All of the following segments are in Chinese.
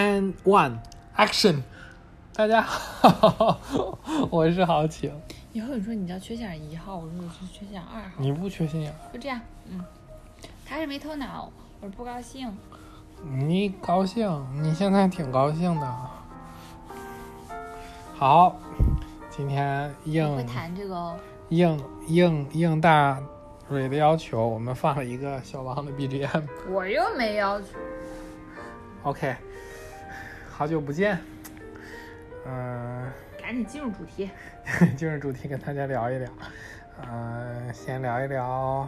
And one action！大家好，我是豪情。以后你说你叫缺心眼一号，我说我是缺心眼二号，你不缺心眼，就这样，嗯。他是没头脑，我是不高兴。你高兴？你现在挺高兴的。好，今天应会应弹这个哦，应应应大蕊的要求，我们放了一个小王的 BGM。我又没要求。OK，好久不见。嗯、赶紧进入主题。进入主题，跟大家聊一聊。嗯、先聊一聊，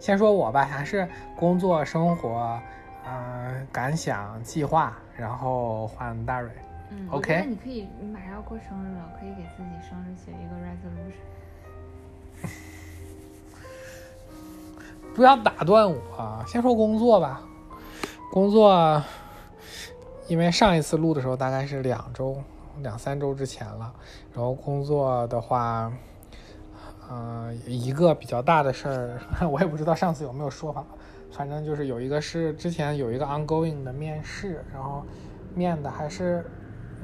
先说我吧，还是工作、生活，嗯、感想、计划，然后换大蕊。嗯 OK 那你可以，你马上要过生日了，可以给自己生日写一个 resolution。不要打断我，先说工作吧。工作，因为上一次录的时候大概是两周、两三周之前了。然后工作的话，呃，一个比较大的事儿，我也不知道上次有没有说法，反正就是有一个是之前有一个 ongoing 的面试，然后面的还是。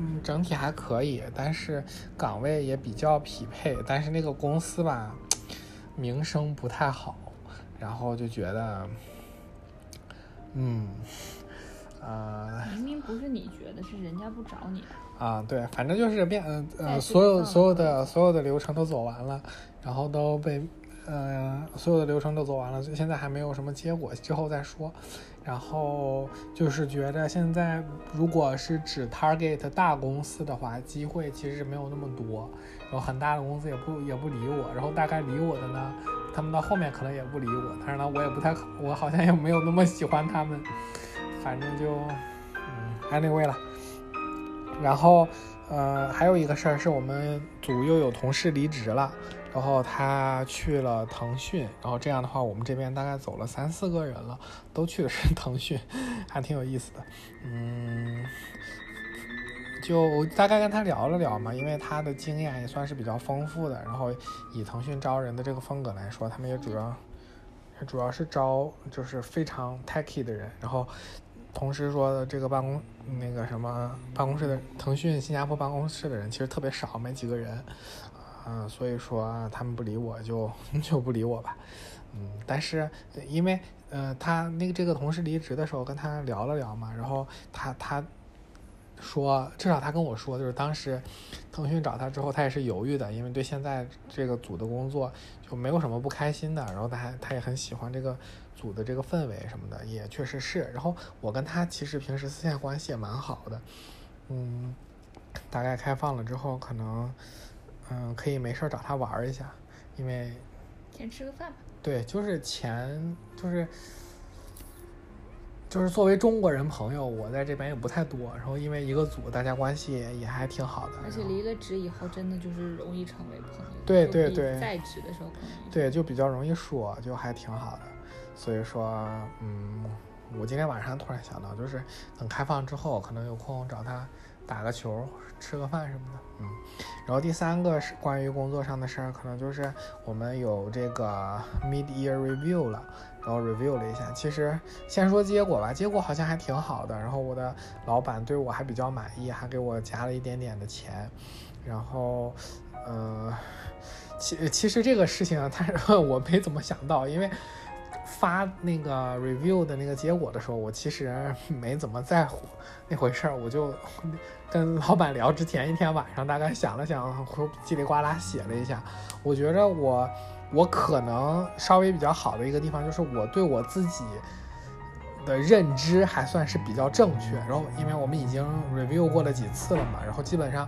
嗯，整体还可以，但是岗位也比较匹配，但是那个公司吧，名声不太好，然后就觉得，嗯，呃明明不是你觉得，是人家不找你。啊，对，反正就是变，呃所有所有的所有的流程都走完了，然后都被，呃，所有的流程都走完了，现在还没有什么结果，之后再说。然后就是觉得现在如果是只 target 大公司的话，机会其实没有那么多，然后很大的公司也不也不理我，然后大概理我的呢，他们到后面可能也不理我，但是呢，我也不太，我好像也没有那么喜欢他们，反正就，嗯，anyway 了。然后，呃，还有一个事儿是我们组又有同事离职了，然后他去了腾讯，然后这样的话，我们这边大概走了三四个人了，都去的是腾讯，还挺有意思的。嗯，就大概跟他聊了聊嘛，因为他的经验也算是比较丰富的，然后以腾讯招人的这个风格来说，他们也主要主要是招就是非常 techy 的人，然后同时说的这个办公那个什么办公室的腾讯新加坡办公室的人其实特别少，没几个人，嗯、所以说他们不理我就 就不理我吧，嗯，但是因为呃他那个这个同事离职的时候跟他聊了聊嘛，然后他他说至少他跟我说就是当时腾讯找他之后他也是犹豫的，因为对现在这个组的工作就没有什么不开心的，然后他还他也很喜欢这个组的这个氛围什么的，也确实是。然后我跟他其实平时私下关系也蛮好的，嗯，大概开放了之后，可能嗯可以没事儿找他玩儿一下，因为先吃个饭吧。对，就是钱就是。就是作为中国人朋友，我在这边也不太多，然后因为一个组，大家关系也也还挺好的。而且离了职以后，真的就是容易成为朋友。对对对在职的时候可能。对，就比较容易说，就还挺好的。所以说，嗯，我今天晚上突然想到，就是等开放之后，可能有空找他打个球、吃个饭什么的。嗯，然后第三个是关于工作上的事儿，可能就是我们有这个 mid year review 了，然后 review 了一下。其实先说结果吧，结果好像还挺好的。然后我的老板对我还比较满意，还给我加了一点点的钱。然后，呃，其其实这个事情啊，他 我没怎么想到，因为发那个 review 的那个结果的时候，我其实没怎么在乎 那回事儿，我就跟老板聊之前一天晚上大概想了想，叽里呱啦写了一下，我觉着我我可能稍微比较好的一个地方就是我对我自己。的认知还算是比较正确，然后因为我们已经 review 过了几次了嘛，然后基本上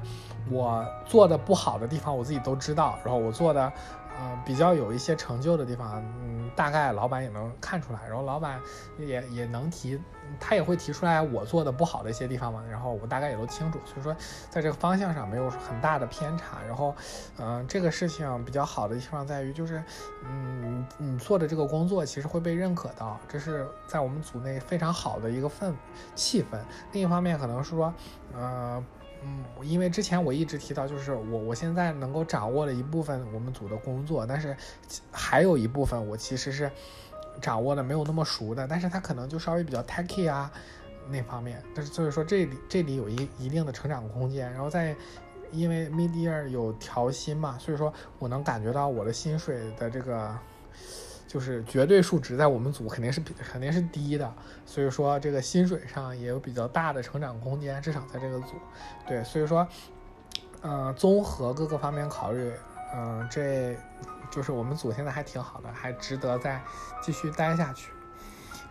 我做的不好的地方我自己都知道，然后我做的呃比较有一些成就的地方，嗯，大概老板也能看出来，然后老板也也能提，他也会提出来我做的不好的一些地方嘛，然后我大概也都清楚，所以说在这个方向上没有很大的偏差，然后嗯、这个事情比较好的地方在于就是嗯你做的这个工作其实会被认可到，这是在我们组内非常好的一个氛气氛。另一方面可能是说呃。嗯，因为之前我一直提到，就是我我现在能够掌握了一部分我们组的工作，但是还有一部分我其实是掌握的没有那么熟的，但是它可能就稍微比较 techy 啊，那方面，但是所以说这里这里有一一定的成长空间，然后在因为 mid year 有调薪嘛，所以说我能感觉到我的薪水的这个就是绝对数值在我们组肯定是比肯定是低的，所以说这个薪水上也有比较大的成长空间，至少在这个组，对，所以说，呃，综合各个方面考虑，嗯、这就是我们组现在还挺好的，还值得再继续待下去。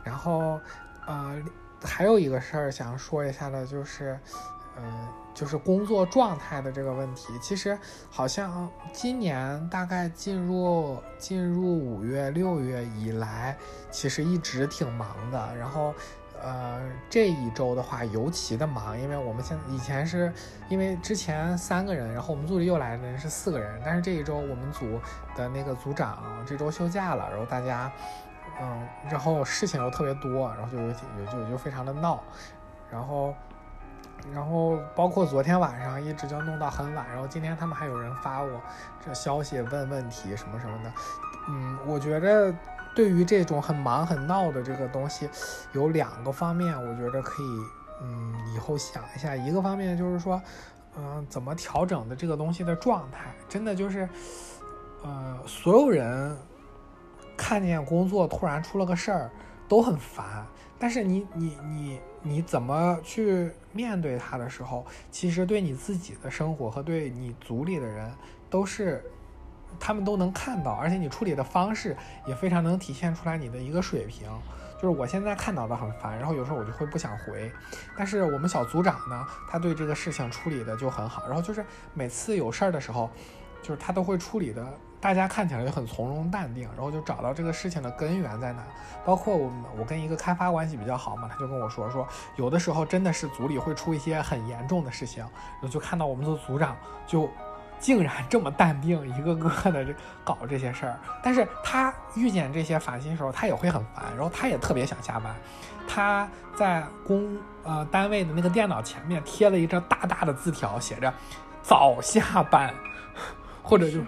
然后，呃，还有一个事儿想说一下的，就是，呃，就是工作状态的这个问题。其实好像今年大概进入进入五月六月以来，其实一直挺忙的。然后，呃，这一周的话尤其的忙，因为我们现以前是因为之前三个人，然后我们组里又来的人是四个人，但是这一周我们组的那个组长这周休假了，然后大家。嗯，然后事情又特别多，然后就有就就就非常的闹，然后，然后包括昨天晚上一直就弄到很晚，然后今天他们还有人发我这消息问问题什么什么的，嗯，我觉得对于这种很忙很闹的这个东西，有两个方面，我觉得可以，嗯，以后想一下，一个方面就是说，嗯、怎么调整的这个东西的状态，真的就是，呃，所有人。看见工作突然出了个事儿，都很烦。但是你你你你你怎么去面对它的时候，其实对你自己的生活和对你组里的人都是，他们都能看到，而且你处理的方式也非常能体现出来你的一个水平。就是我现在看到的很烦，然后有时候我就会不想回，但是我们小组长呢，他对这个事情处理的就很好，然后就是每次有事儿的时候，就是他都会处理的。大家看起来就很从容淡定，然后就找到这个事情的根源在哪。包括我们，我跟一个开发关系比较好嘛，他就跟我说说，有的时候真的是组里会出一些很严重的事情，然后就看到我们的组长就竟然这么淡定，一个个的这搞这些事儿。但是他遇见这些烦心的时候，他也会很烦，然后他也特别想下班。他在公呃单位的那个电脑前面贴了一张大大的字条，写着“早下班”，或者就。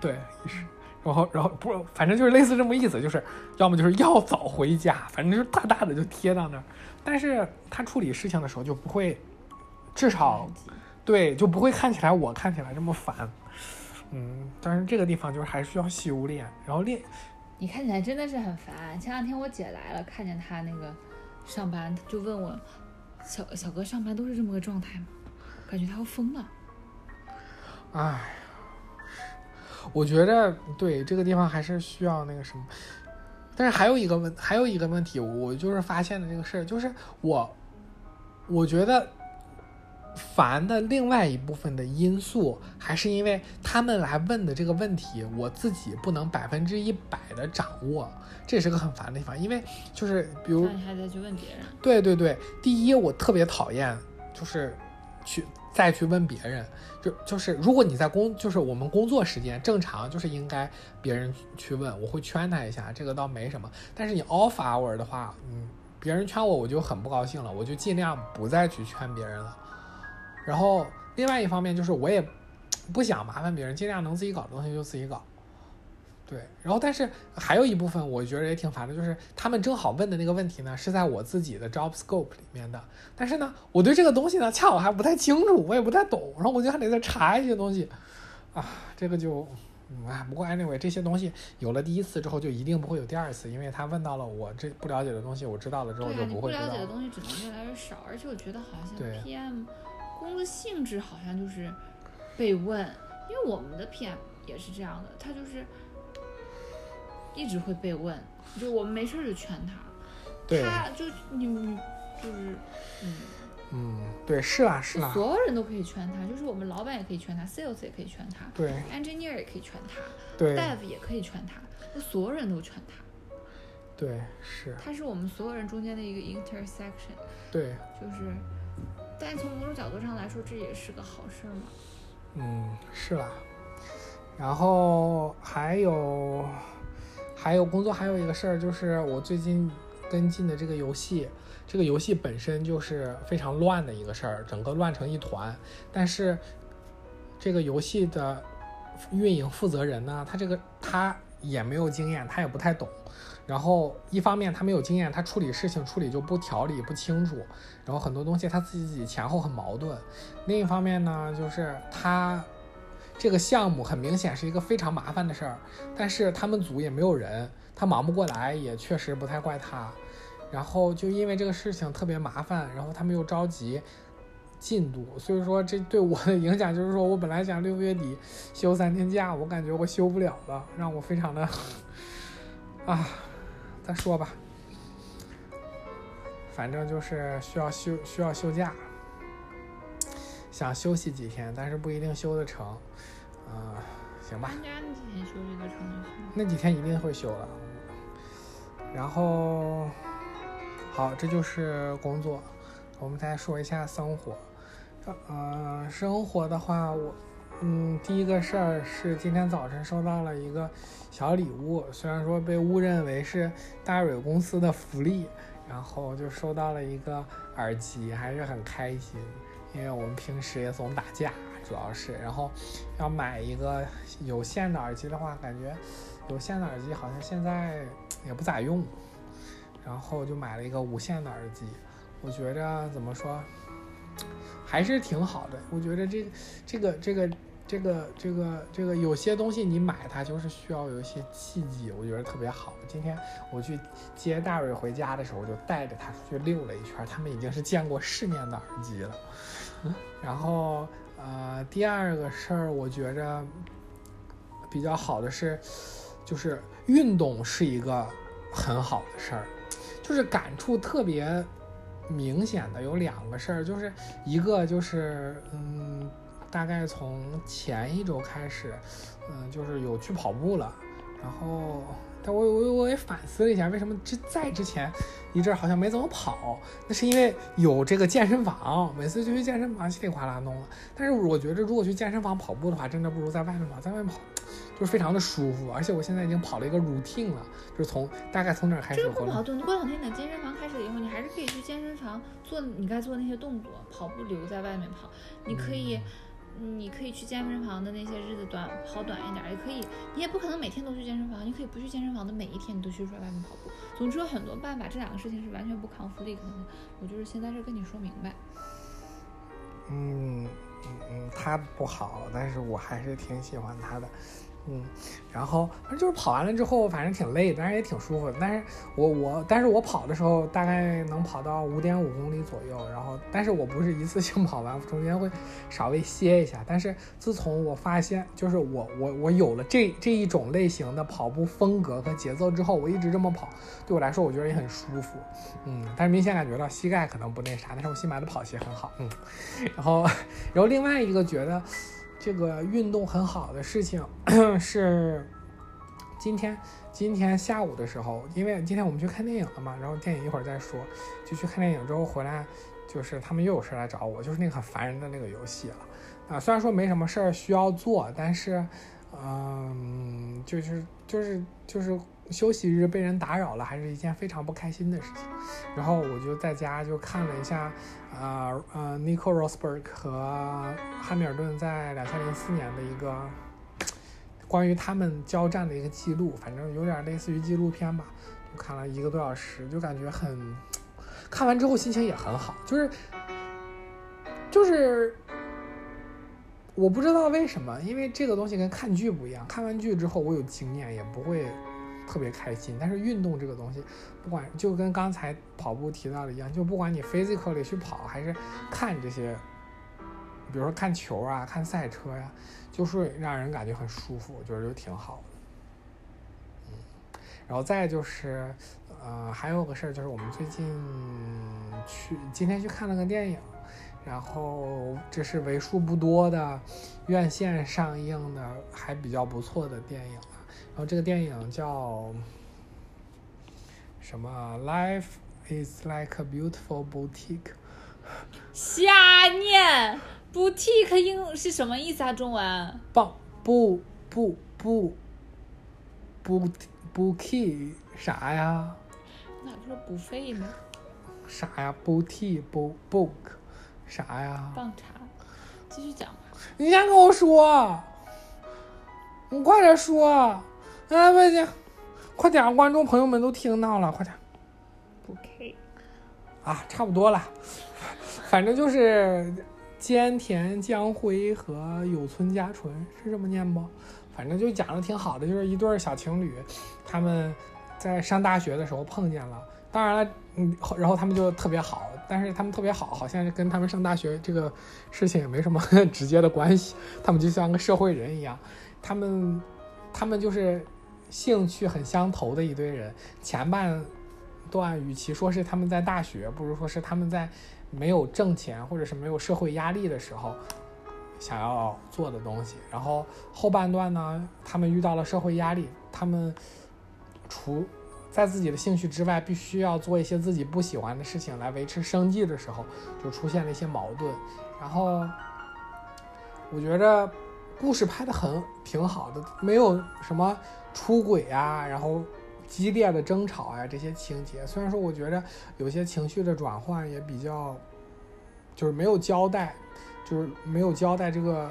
对，是，然后然后不，反正就是类似这么意思，就是要么就是要早回家，反正就是大大的就贴到那儿。但是他处理事情的时候就不会，至少对就不会看起来我看起来这么烦。嗯，但是这个地方就是还需要修炼，然后练。你看起来真的是很烦。前两天我姐来了，看见她那个上班，就问我小小哥上班都是这么个状态吗？感觉他要疯了。唉。我觉着对这个地方还是需要那个什么，但是还有一个问，还有一个问题，我就是发现的这个事儿，就是我，我觉得烦的另外一部分的因素，还是因为他们来问的这个问题，我自己不能百分之一百的掌握，这是个很烦的地方。因为就是比如，你还得去问别人。对对对，第一我特别讨厌就是去。再去问别人，就就是如果你在工，就是我们工作时间正常，就是应该别人去问，我会圈他一下，这个倒没什么。但是你 off hour 的话，嗯，别人圈我，我就很不高兴了，我就尽量不再去圈别人了。然后另外一方面就是我也不想麻烦别人，尽量能自己搞的东西就自己搞。对，然后但是还有一部分我觉得也挺烦的，就是他们正好问的那个问题呢，是在我自己的 job scope 里面的，但是呢，我对这个东西呢恰好还不太清楚，我也不太懂，然后我就还得再查一些东西，啊，这个就，啊，不过 anyway 这些东西有了第一次之后就一定不会有第二次，因为他问到了我这不了解的东西，我知道了之后就不会知道。对啊，你不了解的东西只能越来越少，而且我觉得好像 PM 工作性质好像就是被问，因为我们的 PM 也是这样的，他就是。一直会被问，就我们没事就劝他，他就你就是嗯嗯，对，是啦是啦，所有人都可以劝他，就是我们老板也可以劝他，sales 也可以劝他，对，engineer 也可以劝他，对，dev 也可以劝他，那所有人都劝他，对，是，他是我们所有人中间的一个 intersection，对，就是，但从某种角度上来说，这也是个好事嘛，嗯，是啦，然后还有。还有工作，还有一个事儿，就是我最近跟进的这个游戏，这个游戏本身就是非常乱的一个事儿，整个乱成一团。但是这个游戏的运营负责人呢，他这个他也没有经验，他也不太懂。然后一方面他没有经验，他处理事情处理就不条理不清楚，然后很多东西他自己前后很矛盾。另一方面呢，就是他这个项目很明显是一个非常麻烦的事儿，但是他们组也没有人，他忙不过来，也确实不太怪他。然后就因为这个事情特别麻烦，然后他们又着急进度，所以说这对我的影响就是说我本来想六月底休三天假，我感觉我休不了了，让我非常的啊。再说吧，反正就是需要休需要休假，想休息几天，但是不一定休得成，嗯，行吧。那几天休息得成。那几天一定会休了。然后，好，这就是工作。我们再说一下生活。呃，生活的话，我。嗯，第一个事儿是今天早晨收到了一个小礼物，虽然说被误认为是大蕊公司的福利，然后就收到了一个耳机，还是很开心。因为我们平时也总打架，主要是，然后要买一个有线的耳机的话，感觉有线的耳机好像现在也不咋用，然后就买了一个无线的耳机。我觉着怎么说，还是挺好的。我觉得这这个这个。这个这个这个有些东西你买它就是需要有一些契机，我觉得特别好。今天我去接大瑞回家的时候，就带着他出去溜了一圈，他们已经是见过世面的耳机了。然后呃，第二个事儿，我觉着比较好的是，就是运动是一个很好的事儿，就是感触特别明显的有两个事儿，就是一个就是嗯。大概从前一周开始，嗯，就是有去跑步了，然后，但我我我也反思了一下，为什么这在之前一阵好像没怎么跑？那是因为有这个健身房，每次就去健身房稀里哗啦弄了。但是我觉得，如果去健身房跑步的话，真的不如在外面跑，在外面跑就是非常的舒服，而且我现在已经跑了一个 routine 了，就是从大概从哪开始？这个不矛盾，你过两天等健身房开始了以后，你还是可以去健身房做你该做的那些动作，跑步留在外面跑，你可以。你可以去健身房的那些日子短跑短一点，也可以。你也不可能每天都去健身房，你可以不去健身房的每一天你都去出来外面跑步。总之有很多办法，这两个事情是完全不抗福利可能的。我就是先在这跟你说明白。嗯嗯嗯，他不好，但是我还是挺喜欢他的。嗯，然后反正就是跑完了之后，反正挺累，但是也挺舒服的。但是我我，但是我跑的时候大概能跑到五点五公里左右。然后，但是我不是一次性 跑完，中间会稍微歇一下。但是自从我发现，就是我我我有了这这一种类型的跑步风格和节奏之后，我一直这么跑，对我来说我觉得也很舒服。嗯，但是明显感觉到膝盖可能不那啥，但是我新买的跑鞋很好。嗯，然后 然后另外一个觉得。这个运动很好的事情 是，今天今天下午的时候，因为今天我们去看电影了嘛，然后电影一会儿再说，就去看电影之后回来，就是他们又有事来找我，就是那个很烦人的那个游戏了啊。虽然说没什么事儿需要做，但是，嗯，就是就是就是。休息日被人打扰了，还是一件非常不开心的事情。然后我就在家就看了一下，呃呃，Nico Rosberg 和汉密尔顿在两千零四年的一个关于他们交战的一个记录，反正有点类似于纪录片吧。就看了一个多小时，就感觉很，看完之后心情也很好。就是就是我不知道为什么，因为这个东西跟看剧不一样。看完剧之后，我有经验，也不会。特别开心，但是运动这个东西，不管就跟刚才跑步提到的一样，就不管你 physically 去跑，还是看这些，比如说看球啊、看赛车呀，就是让人感觉很舒服，我觉得就挺好的。嗯，然后再就是，呃，还有个事儿就是我们最近去今天去看了个电影，然后这是为数不多的院线上映的还比较不错的电影。然后这个电影叫什么？Life is like a beautiful boutique。瞎念，boutique 英是什么意思啊？中文？棒不不不不 boutique 啥呀？哪不是补费呢？啥呀？boutique book book 啥呀？棒茶，继续讲。你先跟我说，你快点说。啊不行，快点，观众朋友们都听到了，快点。不 K。啊，差不多了，反正就是菅田将晖和有村架纯是这么念不？反正就讲的挺好的，就是一对小情侣，他们在上大学的时候碰见了。当然了，嗯，然后他们就特别好，但是他们特别好，好像是跟他们上大学这个事情也没什么直接的关系。他们就像个社会人一样，他们他们就是兴趣很相投的一堆人。前半段与其说是他们在大学，不如说是他们在没有挣钱或者是没有社会压力的时候想要做的东西。然后后半段呢，他们遇到了社会压力，他们除在自己的兴趣之外，必须要做一些自己不喜欢的事情来维持生计的时候，就出现了一些矛盾。然后我觉着故事拍的很挺好的，没有什么出轨啊，然后激烈的争吵啊这些情节。虽然说我觉着有些情绪的转换也比较，就是没有交代，就是没有交代这个。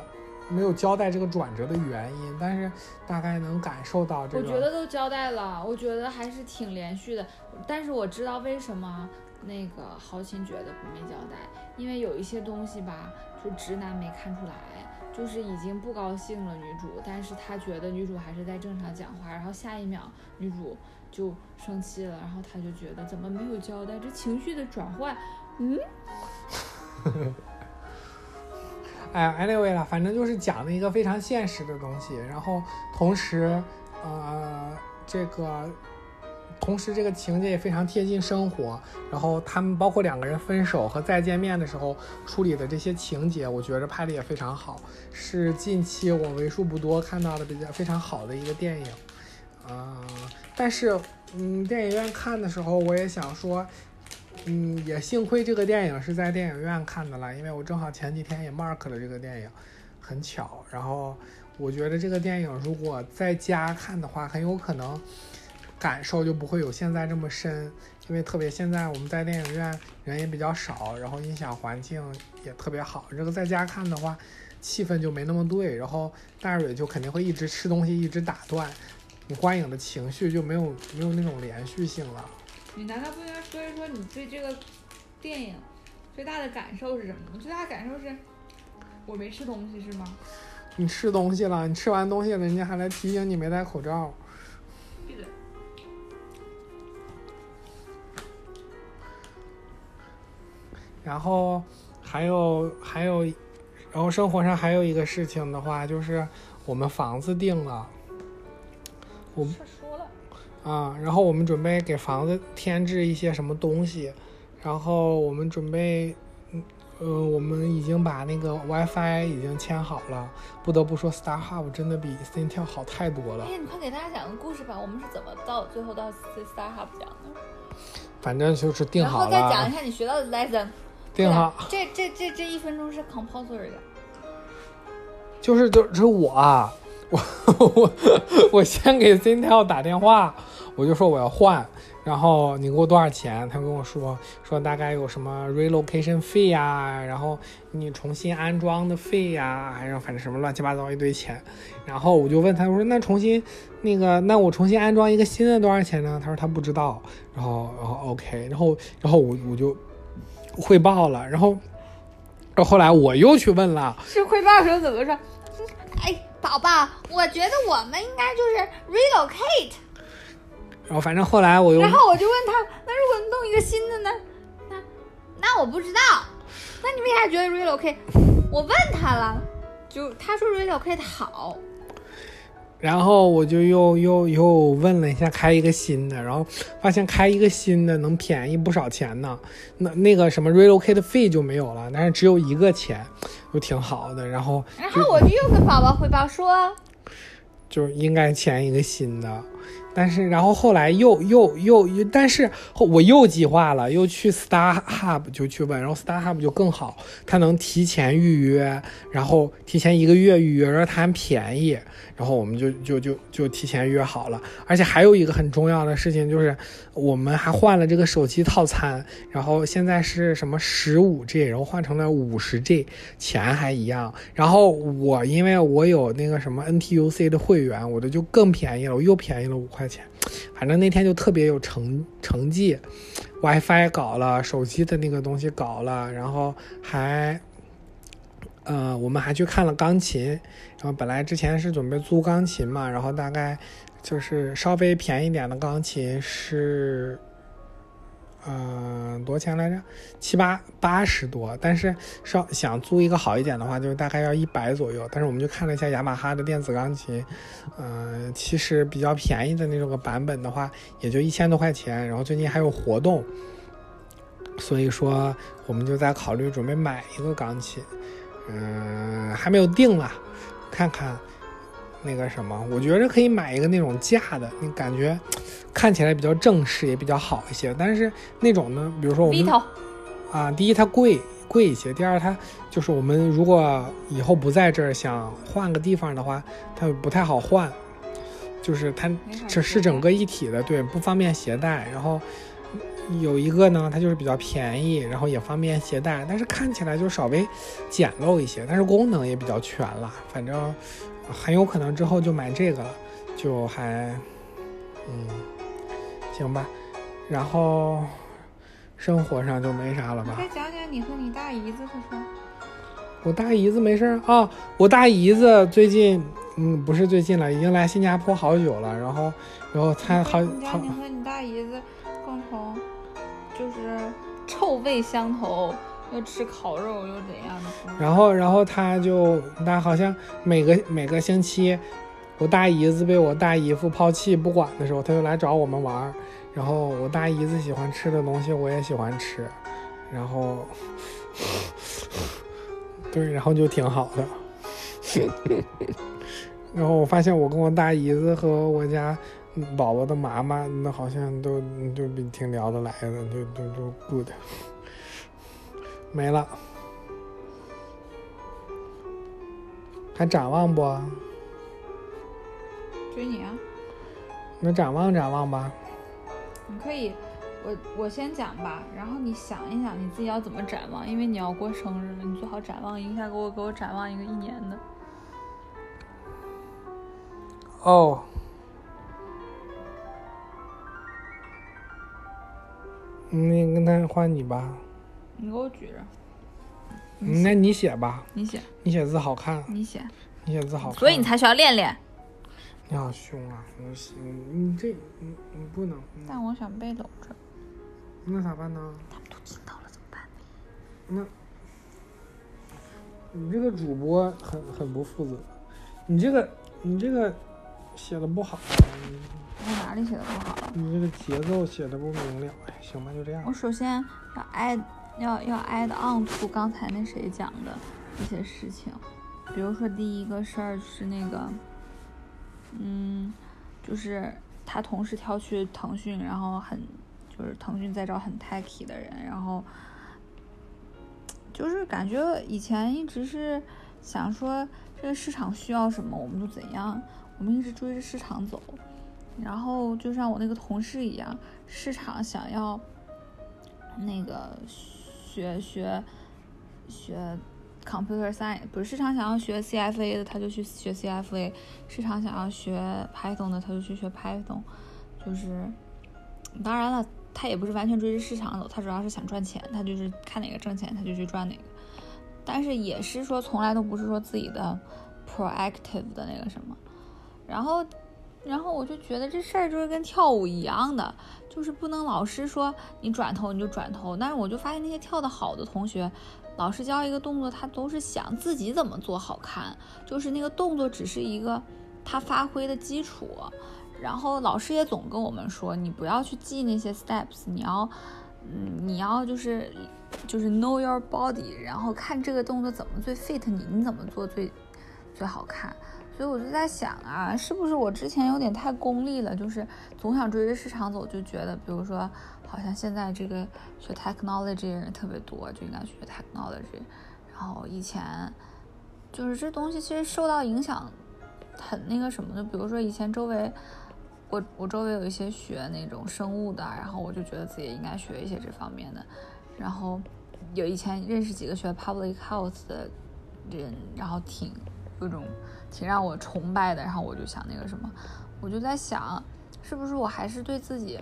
没有交代这个转折的原因，但是大概能感受到这个。我觉得都交代了，我觉得还是挺连续的。但是我知道为什么那个豪情觉得没交代，因为有一些东西吧，就直男没看出来，就是已经不高兴了女主，但是他觉得女主还是在正常讲话，然后下一秒女主就生气了，然后他就觉得怎么没有交代这情绪的转换？嗯。哎，anyway 了，反正就是讲了一个非常现实的东西，然后同时，呃，这个同时这个情节也非常贴近生活，然后他们包括两个人分手和再见面的时候处理的这些情节，我觉得拍的也非常好，是近期我为数不多看到的比较非常好的一个电影，啊，但是，嗯，电影院看的时候我也想说。嗯，也幸亏这个电影是在电影院看的了，因为我正好前几天也 mark 了这个电影，很巧。然后我觉得这个电影如果在家看的话，很有可能感受就不会有现在这么深，因为特别现在我们在电影院人也比较少，然后音响环境也特别好。这个在家看的话，气氛就没那么对，然后大蕊就肯定会一直吃东西，一直打断，你观影的情绪就没有没有那种连续性了。你难道不应该说一说你对这个电影最大的感受是什么？你最大的感受是我没吃东西是吗？你吃东西了，你吃完东西了，人家还来提醒你没戴口罩。然后还有还有，然后生活上还有一个事情的话，就是我们房子定了。我。啊，然后我们准备给房子添置一些什么东西，然后我们准备，呃，我们已经把那个 WiFi 已经签好了。不得不说，StarHub 真的比 c i n t e l 好太多了。哎，你快给大家讲个故事吧，我们是怎么到最后到 StarHub 讲的？反正就是定好了。然后再讲一下你学到的 lesson。定好。这这这这一分钟是 compulsory 的。就是就是我啊，我我 我先给 c i n t e l 打电话。我就说我要换，然后你给我多少钱？他跟我说说大概有什么 relocation 费呀，然后你重新安装的费呀，还是反正什么乱七八糟一堆钱。然后我就问他，我说那重新那个，那我重新安装一个新的多少钱呢？他说他不知道。然后然后 OK，然后然后我我就汇报了。然后然后后来我又去问了，是汇报的时候怎么说？哎，宝宝，我觉得我们应该就是 relocate。然后反正后来我又，然后我就问他，那如果弄一个新的呢？那那我不知道。那你为啥觉得 relocate？我问他了，就他说 relocate 好。然后我就又又又问了一下开一个新的，然后发现开一个新的能便宜不少钱呢。那那个什么 relocate 费就没有了，但是只有一个钱，就挺好的。然后然后我就又跟宝宝汇报说，就应该签一个新的。但是，然后后来又又又又，但是我又计划了，又去 Star Hub 就去问，然后 Star Hub 就更好，它能提前预约，然后提前一个月预约，然后它还便宜。然后我们就就就就提前约好了，而且还有一个很重要的事情就是，我们还换了这个手机套餐，然后现在是什么十五 G，然后换成了五十 G，钱还一样。然后我因为我有那个什么 NTUC 的会员，我的就更便宜了，我又便宜了五块钱，反正那天就特别有成成绩，WiFi 搞了，手机的那个东西搞了，然后还，呃，我们还去看了钢琴，然后本来之前是准备租钢琴嘛，然后大概就是稍微便宜点的钢琴是。嗯，多少钱来着？七八八十多。但是稍想租一个好一点的话，就大概要一百左右。但是我们就看了一下雅马哈的电子钢琴，嗯，其实比较便宜的那种个版本的话，也就一千多块钱。然后最近还有活动，所以说我们就在考虑准备买一个钢琴，嗯，还没有定了，看看。那个什么，我觉着可以买一个那种架的，你感觉看起来比较正式，也比较好一些。但是那种呢，比如说我们啊，第一它贵贵一些，第二它就是我们如果以后不在这儿，想换个地方的话，它不太好换，就是它这是整个一体的，对，不方便携带。然后有一个呢，它就是比较便宜，然后也方便携带，但是看起来就稍微简陋一些，但是功能也比较全了，反正。很有可能之后就买这个了，就还，嗯，行吧。然后生活上就没啥了吧？再讲讲你和你大姨子的事。我大姨子没事儿啊。我大姨子最近，嗯，不是最近了，已经来新加坡好久了。然后，然后她好好。你和你大姨子共同就是臭味相投。又吃烤肉又怎样的？然后，然后他就，他好像每个每个星期，我大姨子被我大姨夫抛弃不管的时候，他就来找我们玩儿。然后我大姨子喜欢吃的东西，我也喜欢吃。然后，对，然后就挺好的。然后我发现我跟我大姨子和我家宝宝的妈妈，那好像都都挺聊得来的，都都都 good。没了，还展望不？追你啊！那展望展望吧。你可以，我我先讲吧，然后你想一想你自己要怎么展望，因为你要过生日了，你最好展望一下，给我给我展望一个一年的。哦。那跟他换你吧。你给我举着，那你写吧。你写，你写字好看。你写，你写字好看。所以你才需要练练。你好凶啊！我写，你这，你你不能。但我想被搂着。那咋办呢？他们都听到了怎么办？那，你这个主播很很不负责。你这个，你这个写的不好。我哪里写的不好？你这个节奏写的不明了。哎，行吧，就这样。我首先要 add，要要 add on to 刚才那谁讲的一些事情，比如说第一个事儿是那个，嗯，就是他同时挑去腾讯，然后很就是腾讯在招很 techy 的人，然后就是感觉以前一直是想说这个市场需要什么我们就怎样，我们一直追着市场走。然后就像我那个同事一样，市场想要那个学学学 computer science，不是市场想要学 CFA 的，他就去学 CFA；市场想要学 Python 的，他就去学 Python。就是当然了，他也不是完全追着市场走，他主要是想赚钱，他就是看哪个挣钱他就去赚哪个。但是也是说从来都不是说自己的 proactive 的那个什么，然后。然后我就觉得这事儿就是跟跳舞一样的，就是不能老师说你转头你就转头。但是我就发现那些跳得好的同学，老师教一个动作，他都是想自己怎么做好看，就是那个动作只是一个他发挥的基础。然后老师也总跟我们说，你不要去记那些 steps，你要，嗯，你要就是就是 know your body，然后看这个动作怎么最 fit 你，你怎么做最最好看。所以我就在想啊，是不是我之前有点太功利了？就是总想追着市场走，就觉得，比如说，好像现在这个学 technology 的人特别多，就应该学 technology。然后以前就是这东西其实受到影响很那个什么的，比如说以前周围我我周围有一些学那种生物的，然后我就觉得自己应该学一些这方面的。然后有以前认识几个学 public health 的人，然后挺有种。挺让我崇拜的，然后我就想那个什么，我就在想，是不是我还是对自己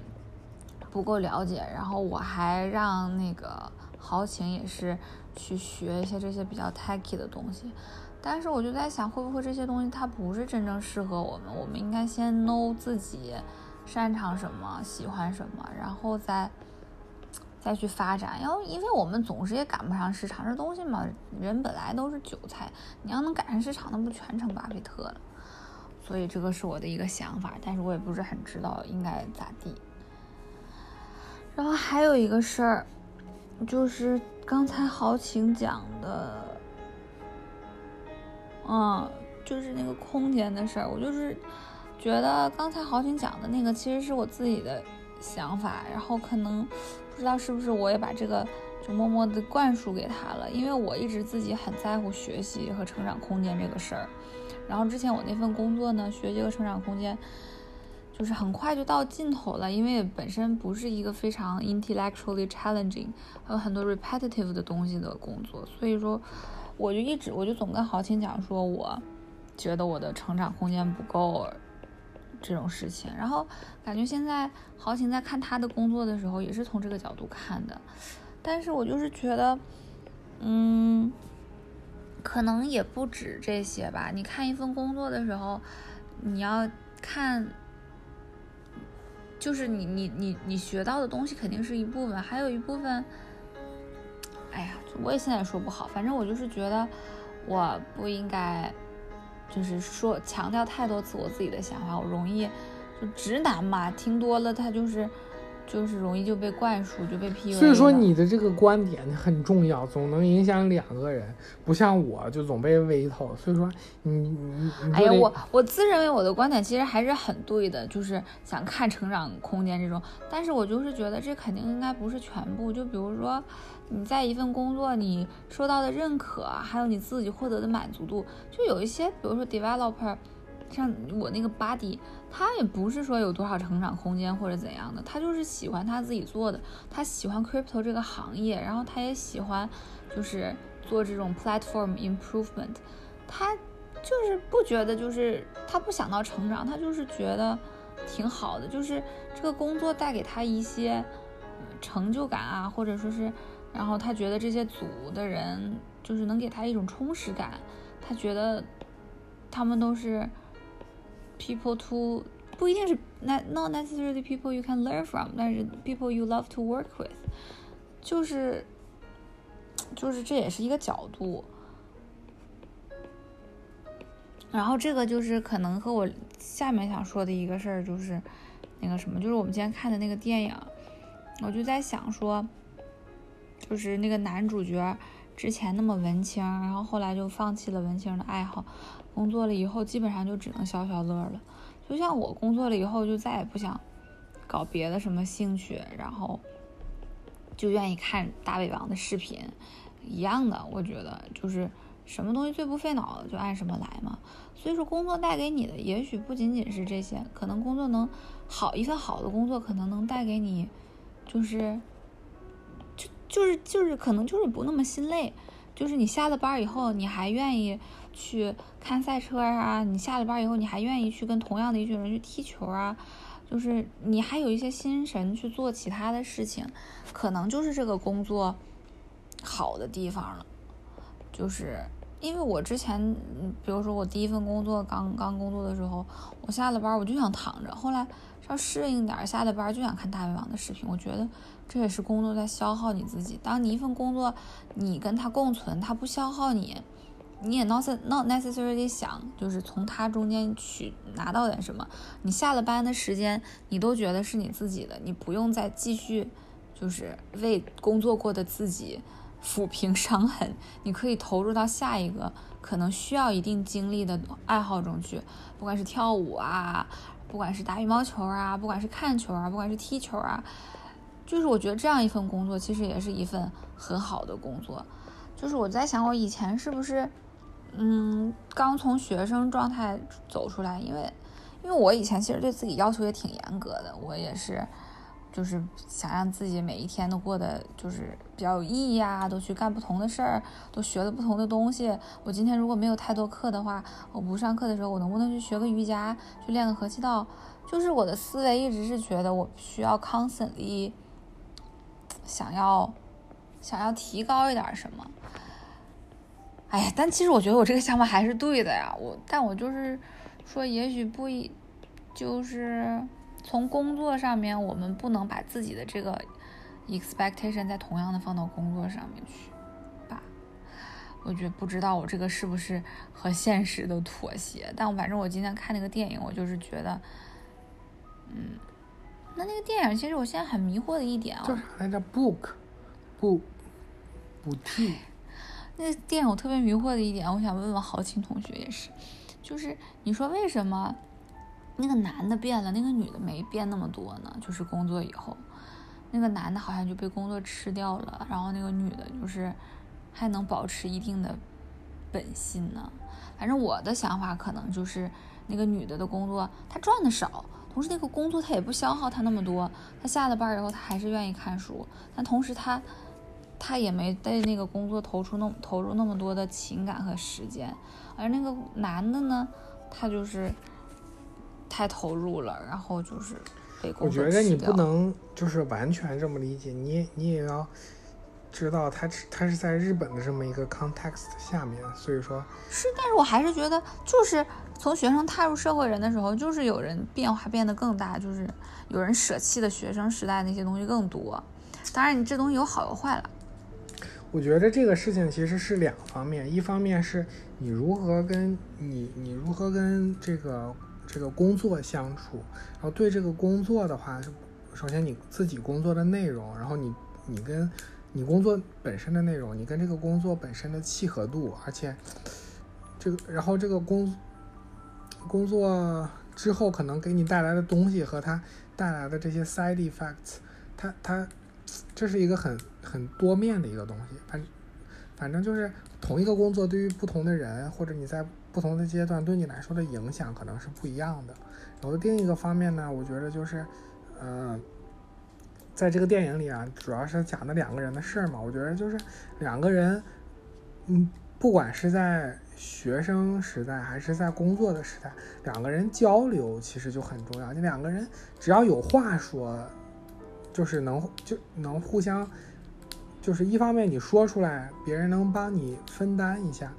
不够了解？然后我还让那个豪情也是去学一些这些比较 tacky 的东西，但是我就在想，会不会这些东西它不是真正适合我们？我们应该先 know 自己擅长什么，喜欢什么，然后再。再去发展，要因为我们总是也赶不上市场，这东西嘛，人本来都是韭菜，你要能赶上市场，那不全成巴菲特了？所以这个是我的一个想法，但是我也不是很知道应该咋地。然后还有一个事儿，就是刚才豪情讲的，嗯，就是那个空间的事儿，我就是觉得刚才豪情讲的那个其实是我自己的想法，然后可能。不知道是不是我也把这个就默默的灌输给他了，因为我一直自己很在乎学习和成长空间这个事儿。然后之前我那份工作呢，学习和成长空间就是很快就到尽头了，因为本身不是一个非常 intellectually challenging，还有很多 repetitive 的东西的工作，所以说我就一直我就总跟豪情讲说，我觉得我的成长空间不够。这种事情，然后感觉现在豪情在看他的工作的时候，也是从这个角度看的，但是我就是觉得，嗯，可能也不止这些吧。你看一份工作的时候，你要看，就是你你你你学到的东西肯定是一部分，还有一部分，哎呀，我也现在也说不好，反正我就是觉得我不应该。就是说强调太多次我自己的想法，我容易就直男嘛，听多了他就是。就是容易就被灌输，就被 PUA。所以说你的这个观点很重要，总能影响两个人，不像我就总被围透。所以说你你哎呀，我我自认为我的观点其实还是很对的，就是想看成长空间这种。但是我就是觉得这肯定应该不是全部。就比如说你在一份工作你受到的认可，还有你自己获得的满足度，就有一些，比如说 developer。像我那个 body，他也不是说有多少成长空间或者怎样的，他就是喜欢他自己做的，他喜欢 crypto 这个行业，然后他也喜欢就是做这种 platform improvement，他就是不觉得就是他不想到成长，他就是觉得挺好的，就是这个工作带给他一些成就感啊，或者说是，然后他觉得这些组的人就是能给他一种充实感，他觉得他们都是。People to 不一定是 not not necessarily people you can learn from，但是 people you love to work with，就是就是这也是一个角度。然后这个就是可能和我下面想说的一个事儿就是那个什么，就是我们今天看的那个电影，我就在想说，就是那个男主角之前那么文青，然后后来就放弃了文青的爱好。工作了以后，基本上就只能消消乐了。就像我工作了以后，就再也不想搞别的什么兴趣，然后就愿意看大胃王的视频一样的。我觉得就是什么东西最不费脑，就按什么来嘛。所以说，工作带给你的也许不仅仅是这些，可能工作能好一份好的工作，可能能带给你就是就是就是可能就是不那么心累，就是你下了班以后，你还愿意。去看赛车啊！你下了班以后，你还愿意去跟同样的一群人去踢球啊？就是你还有一些心神去做其他的事情，可能就是这个工作好的地方了。就是因为我之前，比如说我第一份工作刚刚工作的时候，我下了班我就想躺着，后来稍适应点，下了班就想看大胃王的视频。我觉得这也是工作在消耗你自己。当你一份工作，你跟他共存，他不消耗你。你也 not not necessarily 想，就是从他中间去拿到点什么。你下了班的时间，你都觉得是你自己的，你不用再继续，就是为工作过的自己抚平伤痕。你可以投入到下一个可能需要一定精力的爱好中去，不管是跳舞啊，不管是打羽毛球啊，不管是看球啊，不管是踢球啊，就是我觉得这样一份工作其实也是一份很好的工作。就是我在想，我以前是不是？嗯，刚从学生状态走出来，因为，因为我以前其实对自己要求也挺严格的，我也是，就是想让自己每一天都过得就是比较有意义啊，都去干不同的事儿，都学了不同的东西。我今天如果没有太多课的话，我不上课的时候，我能不能去学个瑜伽，去练个合气道？就是我的思维一直是觉得我需要 constantly 想要想要提高一点什么。哎呀，但其实我觉得我这个想法还是对的呀。我但我就是说，也许不一，就是从工作上面，我们不能把自己的这个 expectation 再同样的放到工作上面去吧。我觉得不知道我这个是不是和现实的妥协。但反正我今天看那个电影，我就是觉得。嗯，那那个电影其实我现在很迷惑的一点啊，叫啥来着？Book，不，不替。那个电影我特别迷惑的一点，我想问问豪琴同学也是，就是你说为什么那个男的变了，那个女的没变那么多呢？就是工作以后，那个男的好像就被工作吃掉了，然后那个女的就是还能保持一定的本心呢。反正我的想法可能就是那个女的的工作她赚的少。同时，那个工作她也不消耗她那么多，她下了班以后，她还是愿意看书。但同时，她他也没对那个工作投出那投入那么多的情感和时间。而那个男的呢，他就是太投入了，然后就是被工作我觉得你不能就是完全这么理解，你你也要。知道他他是在日本的这么一个 context 下面，所以说是，但是我还是觉得，就是从学生踏入社会人的时候，就是有人变化变得更大，就是有人舍弃的学生时代那些东西更多。当然，你这东西有好有坏了。我觉得这个事情其实是两方面，一方面是你如何跟你你如何跟这个这个工作相处，然后对这个工作的话，首先你自己工作的内容，然后你你跟。你工作本身的内容，你跟这个工作本身的契合度，而且这个，然后这个工工作之后可能给你带来的东西和它带来的这些 side effects，它它这是一个很很多面的一个东西。反反正就是同一个工作对于不同的人或者你在不同的阶段对你来说的影响可能是不一样的。然后另一个方面呢，我觉得就是嗯。在这个电影里啊，主要是讲的两个人的事儿嘛。我觉得就是两个人，嗯，不管是在学生时代还是在工作的时代，两个人交流其实就很重要。你两个人只要有话说，就是能就能互相，就是一方面你说出来，别人能帮你分担一下；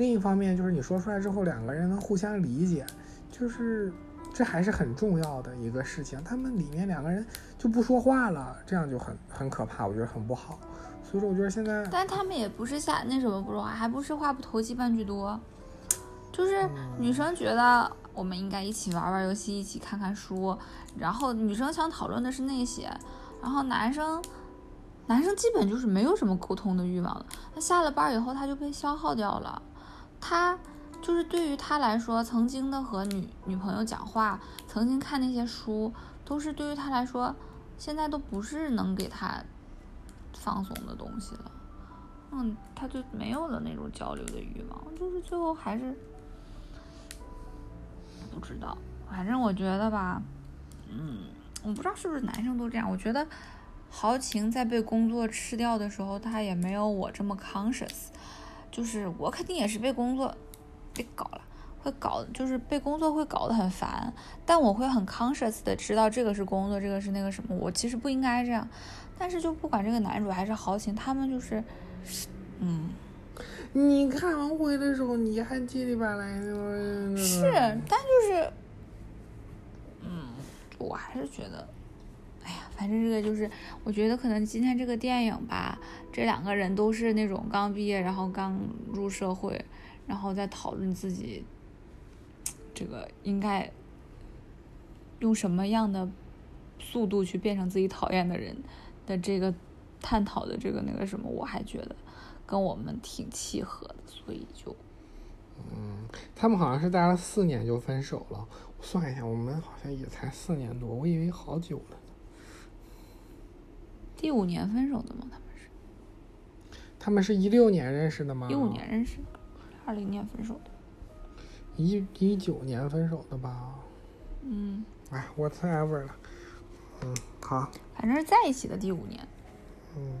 另一方面就是你说出来之后，两个人能互相理解，就是。这还是很重要的一个事情。他们里面两个人就不说话了，这样就很很可怕，我觉得很不好。所以说，我觉得现在，但他们也不是下那什么不说话，还不是话不投机半句多。就是女生觉得我们应该一起玩玩游戏，一起看看书，然后女生想讨论的是那些，然后男生男生基本就是没有什么沟通的欲望了。他下了班以后，他就被消耗掉了，他。就是对于他来说，曾经的和女女朋友讲话，曾经看那些书，都是对于他来说，现在都不是能给他放松的东西了。嗯，他就没有了那种交流的欲望，就是最后还是不知道。反正我觉得吧，嗯，我不知道是不是男生都这样。我觉得豪情在被工作吃掉的时候，他也没有我这么 conscious。就是我肯定也是被工作。被搞了，会搞，就是被工作会搞得很烦，但我会很 conscious 的知道这个是工作，这个是那个什么，我其实不应该这样，但是就不管这个男主还是豪情，他们就是，嗯，你看完回的时候你还叽里吧啦的，是，但就是，嗯，我还是觉得，反正这个就是，我觉得可能今天这个电影吧，这两个人都是那种刚毕业，然后刚入社会。然后再讨论自己，这个应该用什么样的速度去变成自己讨厌的人的这个探讨的这个那个什么，我还觉得跟我们挺契合的，所以就嗯，他们好像是待了四年就分手了。我算一下，我们好像也才四年多，我以为好久呢。第五年分手的吗？他们是？他们是一六年认识的吗？一五年认识。二零年分手的，一一九年分手的吧？嗯。哎，whatever 了。嗯，好。反正是在一起的第五年。嗯。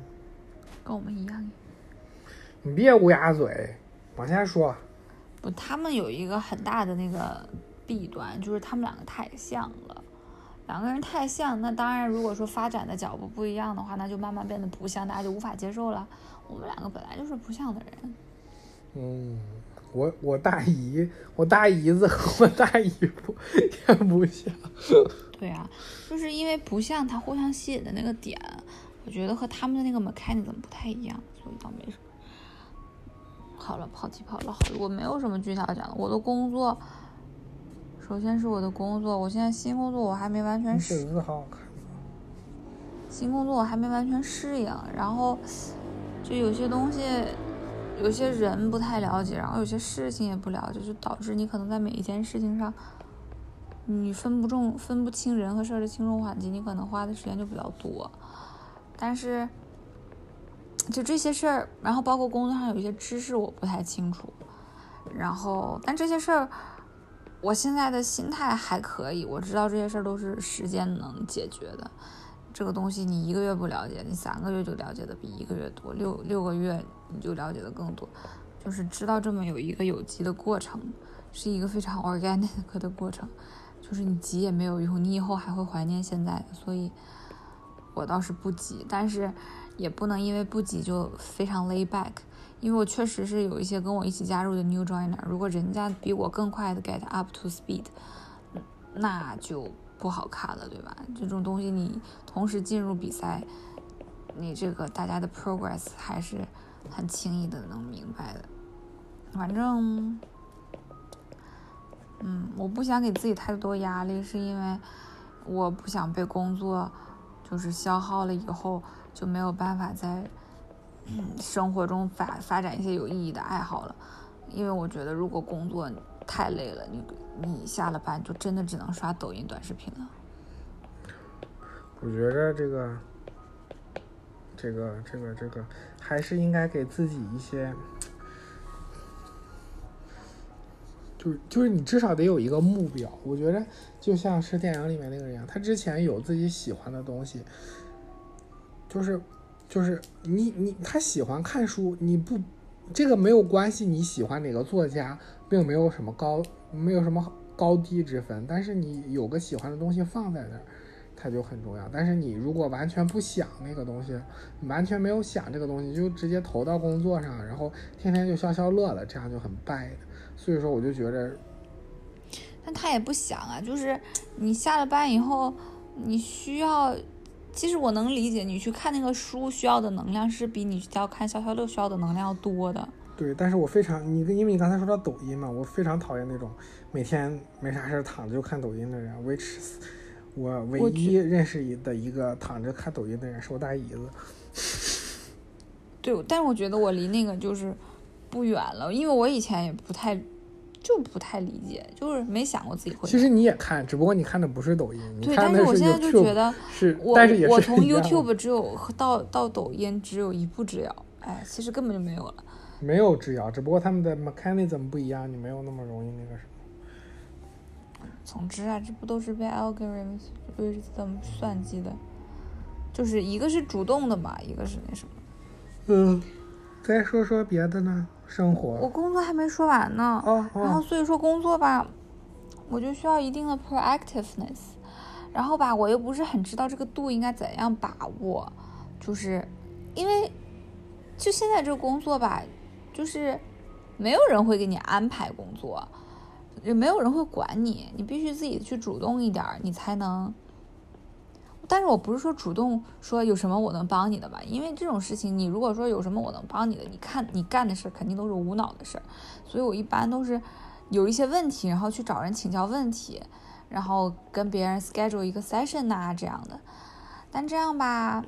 跟我们一样。你别乌鸦嘴，往下说。不，他们有一个很大的那个弊端，就是他们两个太像了。两个人太像，那当然，如果说发展的脚步不一样的话，那就慢慢变得不像，大家就无法接受了。我们两个本来就是不像的人。嗯，我我大姨，我大姨子和我大姨夫也不像。对啊，就是因为不像，他互相吸引的那个点，我觉得和他们的那个 mechanism 不太一样，所以倒没什么。好了，跑题跑了好，我没有什么具体要讲的。我的工作。首先是我的工作，我现在新工作我还没完全适应。好看。新工作我还没完全适应，然后就有些东西，有些人不太了解，然后有些事情也不了解，就导致你可能在每一件事情上，你分不重、分不清人和事儿的轻重缓急，你可能花的时间就比较多。但是，就这些事儿，然后包括工作上有一些知识我不太清楚，然后但这些事儿。我现在的心态还可以，我知道这些事儿都是时间能解决的。这个东西你一个月不了解，你三个月就了解的比一个月多，六六个月你就了解的更多。就是知道这么有一个有机的过程，是一个非常 organic 的过程。就是你急也没有用，你以后还会怀念现在的。所以，我倒是不急，但是也不能因为不急就非常 lay back。因为我确实是有一些跟我一起加入的 new joiner，如果人家比我更快的 get up to speed，那就不好看了，对吧？这种东西你同时进入比赛，你这个大家的 progress 还是很轻易的能明白的。反正，嗯，我不想给自己太多压力，是因为我不想被工作就是消耗了以后就没有办法再。生活中发发展一些有意义的爱好了，因为我觉得如果工作太累了，你你下了班就真的只能刷抖音短视频了。我觉得这个这个这个这个还是应该给自己一些，就是就是你至少得有一个目标。我觉得就像是电影里面那个人一样，他之前有自己喜欢的东西，就是。就是你你他喜欢看书，你不这个没有关系，你喜欢哪个作家，并没有什么高没有什么高低之分。但是你有个喜欢的东西放在那儿，它就很重要。但是你如果完全不想那个东西，完全没有想这个东西，就直接投到工作上，然后天天就消消乐了，这样就很败。所以说，我就觉得，但他也不想啊，就是你下了班以后，你需要。其实我能理解，你去看那个书需要的能量是比你要看消消乐需要的能量要多的。对，但是我非常你，因为你刚才说到抖音嘛，我非常讨厌那种每天没啥事躺着就看抖音的人。which 我唯一认识的一个躺着看抖音的人是我大姨子。对，但是我觉得我离那个就是不远了，因为我以前也不太。就不太理解，就是没想过自己会。其实你也看，只不过你看的不是抖音，对，但是我现在就觉得是，但是我从 YouTube 只有到到抖音只有一步之遥，哎，其实根本就没有了。没有之遥，只不过他们的 mechanism 不一样，你没有那么容易那个什么。总之啊，这不都是被 algorithms 怎么算计的？就是一个是主动的嘛，一个是那什么。嗯，再说说别的呢？生活，我工作还没说完呢，然后所以说工作吧，我就需要一定的 proactiveness，然后吧，我又不是很知道这个度应该怎样把握，就是因为就现在这个工作吧，就是没有人会给你安排工作，也没有人会管你，你必须自己去主动一点，你才能。但是我不是说主动说有什么我能帮你的吧，因为这种事情，你如果说有什么我能帮你的，你看你干的事肯定都是无脑的事儿，所以我一般都是有一些问题，然后去找人请教问题，然后跟别人 schedule 一个 session 呐这样的。但这样吧，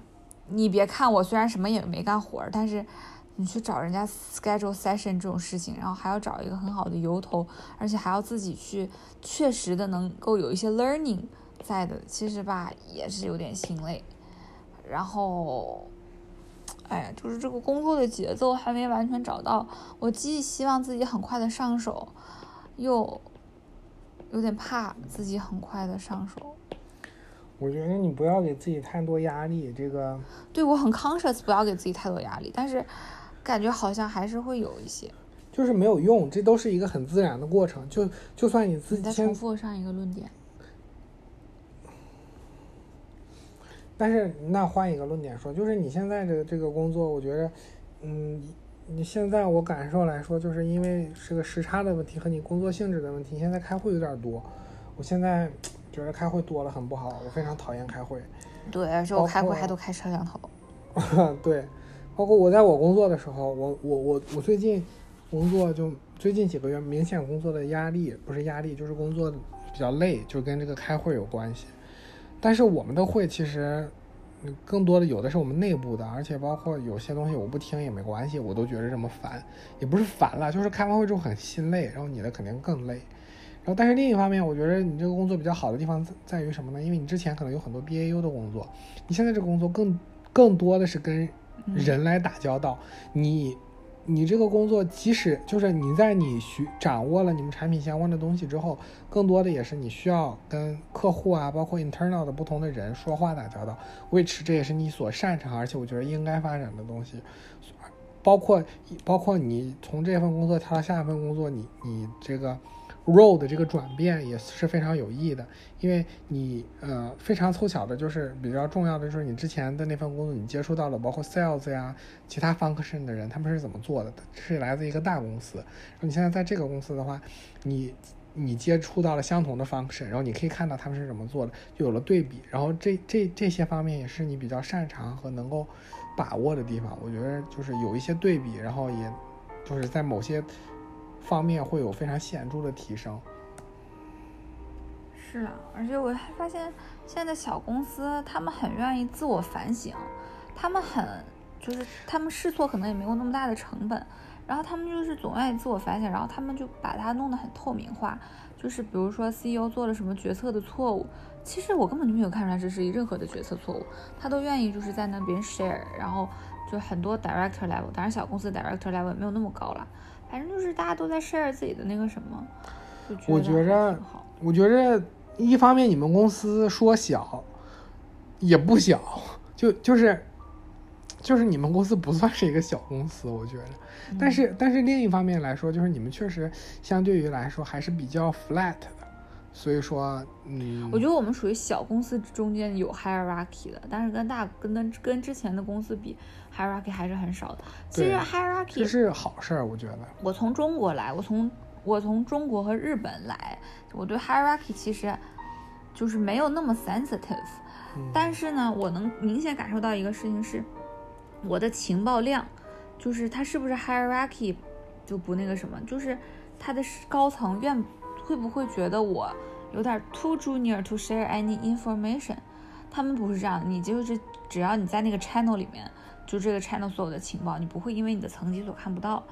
你别看我虽然什么也没干活，但是你去找人家 schedule session 这种事情，然后还要找一个很好的由头，而且还要自己去确实的能够有一些 learning。在的，其实吧也是有点心累，然后，哎呀，就是这个工作的节奏还没完全找到。我既希望自己很快的上手，又有点怕自己很快的上手。我觉得你不要给自己太多压力，这个。对我很 conscious，不要给自己太多压力，但是感觉好像还是会有一些。就是没有用，这都是一个很自然的过程。就就算你自己。再重复上一个论点。但是那换一个论点说，就是你现在这个这个工作，我觉得，嗯，你现在我感受来说，就是因为是个时差的问题和你工作性质的问题，现在开会有点多。我现在 觉得开会多了很不好，我非常讨厌开会。对，而且我开会还都开摄像头。对，包括我在我工作的时候，我我我我最近工作就最近几个月明显工作的压力不是压力，就是工作比较累，就跟这个开会有关系。但是我们的会其实更多的有的是我们内部的，而且包括有些东西我不听也没关系，我都觉得这么烦，也不是烦了，就是开完会之后很心累，然后你的肯定更累。然后但是另一方面，我觉得你这个工作比较好的地方在于什么呢？因为你之前可能有很多 BAU 的工作，你现在这个工作更更多的是跟人来打交道，你。你这个工作，即使就是你在你学掌握了你们产品相关的东西之后，更多的也是你需要跟客户啊，包括 internal 的不同的人说话打交道，which 这也是你所擅长，而且我觉得应该发展的东西，包括包括你从这份工作跳到下一份工作，你你这个。Role 的这个转变也是非常有益的，因为你呃非常凑巧的就是比较重要的就是你之前的那份工作你接触到了包括 sales 呀其他 function 的人他们是怎么做的，是来自一个大公司，然后你现在在这个公司的话，你你接触到了相同的 function，然后你可以看到他们是怎么做的，就有了对比，然后这这这些方面也是你比较擅长和能够把握的地方，我觉得就是有一些对比，然后也就是在某些。方面会有非常显著的提升。是啊，而且我还发现，现在小公司他们很愿意自我反省，他们很就是他们试错可能也没有那么大的成本，然后他们就是总愿意自我反省，然后他们就把它弄得很透明化。就是比如说 CEO 做了什么决策的错误，其实我根本就没有看出来这是任何的决策错误，他都愿意就是在那边 share，然后就很多 director level，当然小公司 director level 没有那么高了。反正就是大家都在 share 自己的那个什么，我觉着，我觉着一方面你们公司说小也不小，就就是就是你们公司不算是一个小公司，我觉得。但是但是另一方面来说，就是你们确实相对于来说还是比较 flat 的。所以说，嗯，我觉得我们属于小公司中间有 hierarchy 的，但是跟大跟跟跟之前的公司比，hierarchy 还是很少的。其实 hierarchy 是好事儿，我觉得。我从中国来，我从我从中国和日本来，我对 hierarchy 其实就是没有那么 sensitive，但是呢，我能明显感受到一个事情是，我的情报量，就是它是不是 hierarchy 就不那个什么，就是它的高层愿。会不会觉得我有点 too junior to share any information？他们不是这样的，你就是只要你在那个 channel 里面，就这个 channel 所有的情报，你不会因为你的层级所看不到。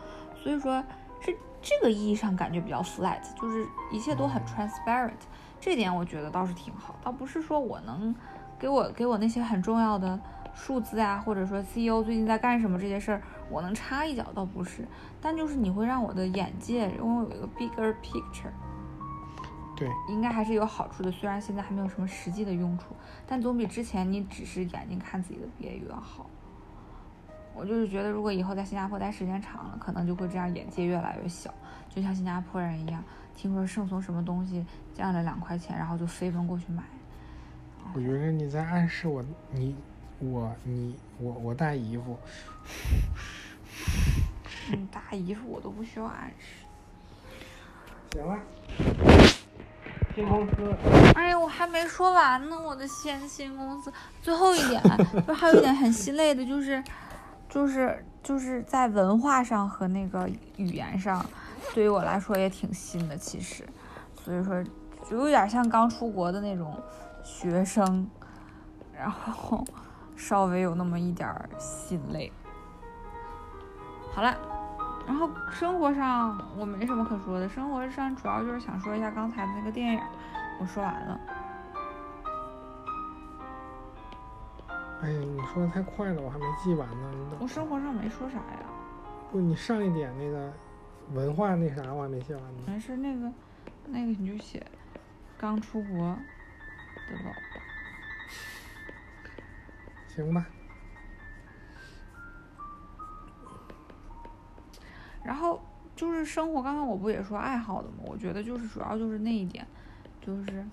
所以说，是这个意义上感觉比较 flat，就是一切都很 transparent。这点我觉得倒是挺好，倒不是说我能给我给我那些很重要的数字啊，或者说 CEO 最近在干什么这些事儿，我能插一脚倒不是，但就是你会让我的眼界拥有一个 bigger picture。对，应该还是有好处的，虽然现在还没有什么实际的用处，但总比之前你只是眼睛看自己的毕业要好。我就是觉得，如果以后在新加坡待时间长了，可能就会这样，眼界越来越小，就像新加坡人一样，听说圣松什么东西降了两块钱，然后就飞奔过去买。我觉得你在暗示我，你，我，你，我，我大姨夫。你，大姨夫我都不需要暗示。行了。新公司，哎呀，我还没说完呢，我的新新公司最后一点，就还有一点很心累的，就是，就是就是在文化上和那个语言上，对于我来说也挺新的，其实，所以说就有点像刚出国的那种学生，然后稍微有那么一点心累。好了。然后生活上我没什么可说的，生活上主要就是想说一下刚才的那个电影，我说完了。哎呀，你说的太快了，我还没记完呢。我生活上没说啥呀。不，你上一点那个文化那啥我还没写完呢。没事，那个那个你就写刚出国的老婆。行吧。然后就是生活，刚刚我不也说爱好的吗？我觉得就是主要就是那一点，就是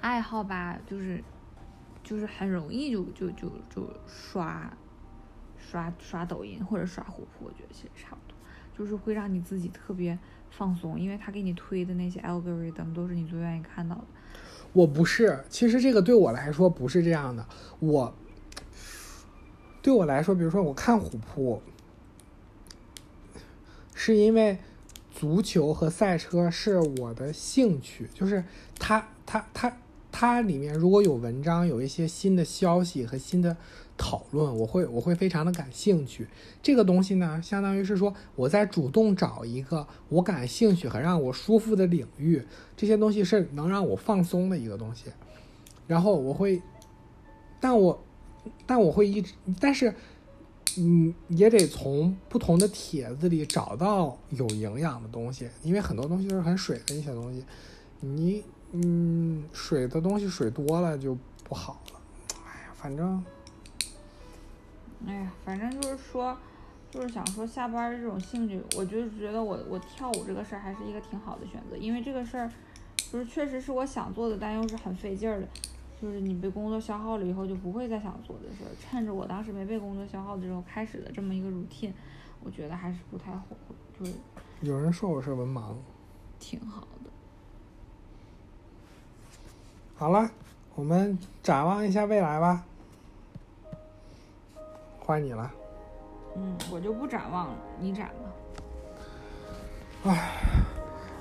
爱好吧，就是就是很容易就就就就刷刷刷抖音或者刷虎扑，我觉得其实差不多，就是会让你自己特别放松，因为他给你推的那些 algorithm 都是你最愿意看到的。我不是，其实这个对我来说不是这样的。我对我来说，比如说我看虎扑，是因为足球和赛车是我的兴趣，就是它它它它里面如果有文章，有一些新的消息和新的。讨论我会我会非常的感兴趣，这个东西呢，相当于是说我在主动找一个我感兴趣和让我舒服的领域，这些东西是能让我放松的一个东西，然后我会，但我但我会一直，但是嗯也得从不同的帖子里找到有营养的东西，因为很多东西都是很水的一些东西，你嗯水的东西水多了就不好了，哎呀，反正。哎呀，反正就是说，就是想说下班这种兴趣，我就觉得我我跳舞这个事儿还是一个挺好的选择，因为这个事儿就是确实是我想做的，但又是很费劲儿的，就是你被工作消耗了以后就不会再想做的事儿。趁着我当时没被工作消耗的时候开始的这么一个 routine，我觉得还是不太后悔。就是有人说我是文盲，挺好的。好了，我们展望一下未来吧。换你了，嗯，我就不展望了，你展吧。唉，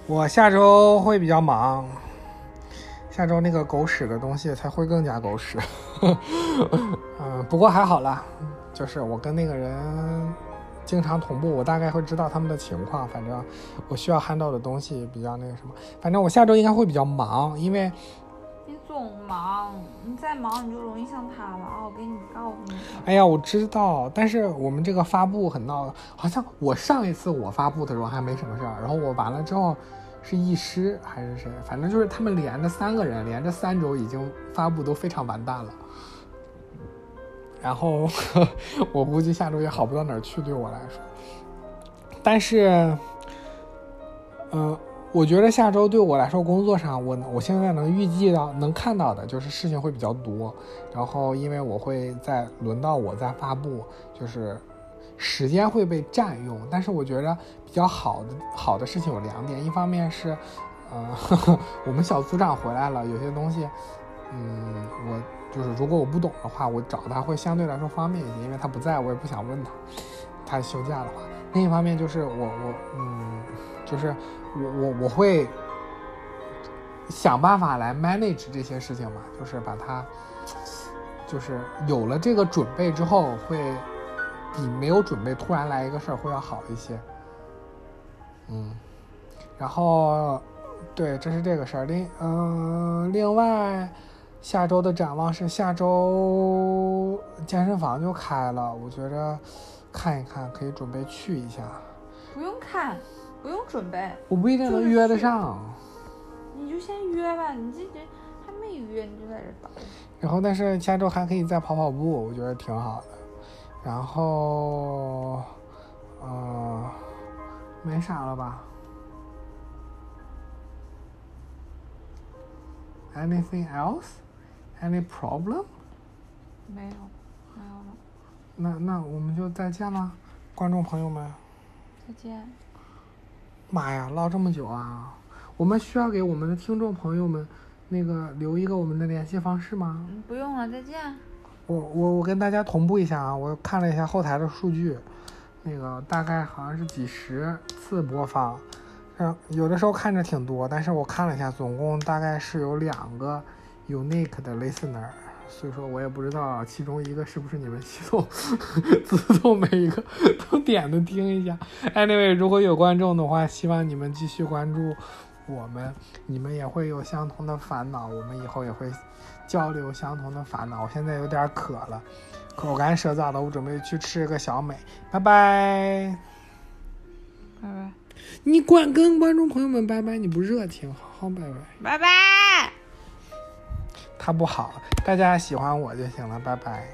我下周会比较忙，下周那个狗屎的东西才会更加狗屎。嗯，不过还好啦，就是我跟那个人经常同步，我大概会知道他们的情况。反正我需要 handle 的东西比较那个什么，反正我下周应该会比较忙，因为。总忙，你再忙你就容易像他了啊！我给你告诉你。哎呀，我知道，但是我们这个发布很闹，好像我上一次我发布的时候还没什么事儿，然后我完了之后是易师还是谁，反正就是他们连着三个人，连着三周已经发布都非常完蛋了。然后 我估计下周也好不到哪儿去，对我来说。但是，嗯。我觉得下周对我来说，工作上我我现在能预计到能看到的就是事情会比较多，然后因为我会在轮到我在发布，就是时间会被占用。但是我觉得比较好的好的事情有两点，一方面是，呃，我们小组长回来了，有些东西，嗯，我就是如果我不懂的话，我找他会相对来说方便一些，因为他不在我也不想问他，他休假的话。另一方面就是我我嗯，就是。我我我会想办法来 manage 这些事情嘛，就是把它，就是有了这个准备之后，会比没有准备突然来一个事儿会要好一些。嗯，然后对，这是这个事儿。另嗯，另外下周的展望是下周健身房就开了，我觉着看一看可以准备去一下。不用看。不用准备，我不一定能约得上。你就先约吧，你这这还没约，你就在这等。然后，但是下周还可以再跑跑步，我觉得挺好的。然后，呃，没啥了吧？Anything else? Any problem? 没有，没有了。那那我们就再见了，观众朋友们。再见。妈呀，唠这么久啊！我们需要给我们的听众朋友们那个留一个我们的联系方式吗？不用了，再见。我我我跟大家同步一下啊，我看了一下后台的数据，那个大概好像是几十次播放，嗯，有的时候看着挺多，但是我看了一下，总共大概是有两个 unique 的 listener。所以说我也不知道其中一个是不是你们系统自动每一个都点的听一下。Anyway，如果有观众的话，希望你们继续关注我们，你们也会有相同的烦恼，我们以后也会交流相同的烦恼。我现在有点渴了，口干舌燥的，我准备去吃个小美。拜拜，拜拜。你管跟观众朋友们拜拜，你不热情，好好拜拜。拜拜。他不好，大家喜欢我就行了，拜拜。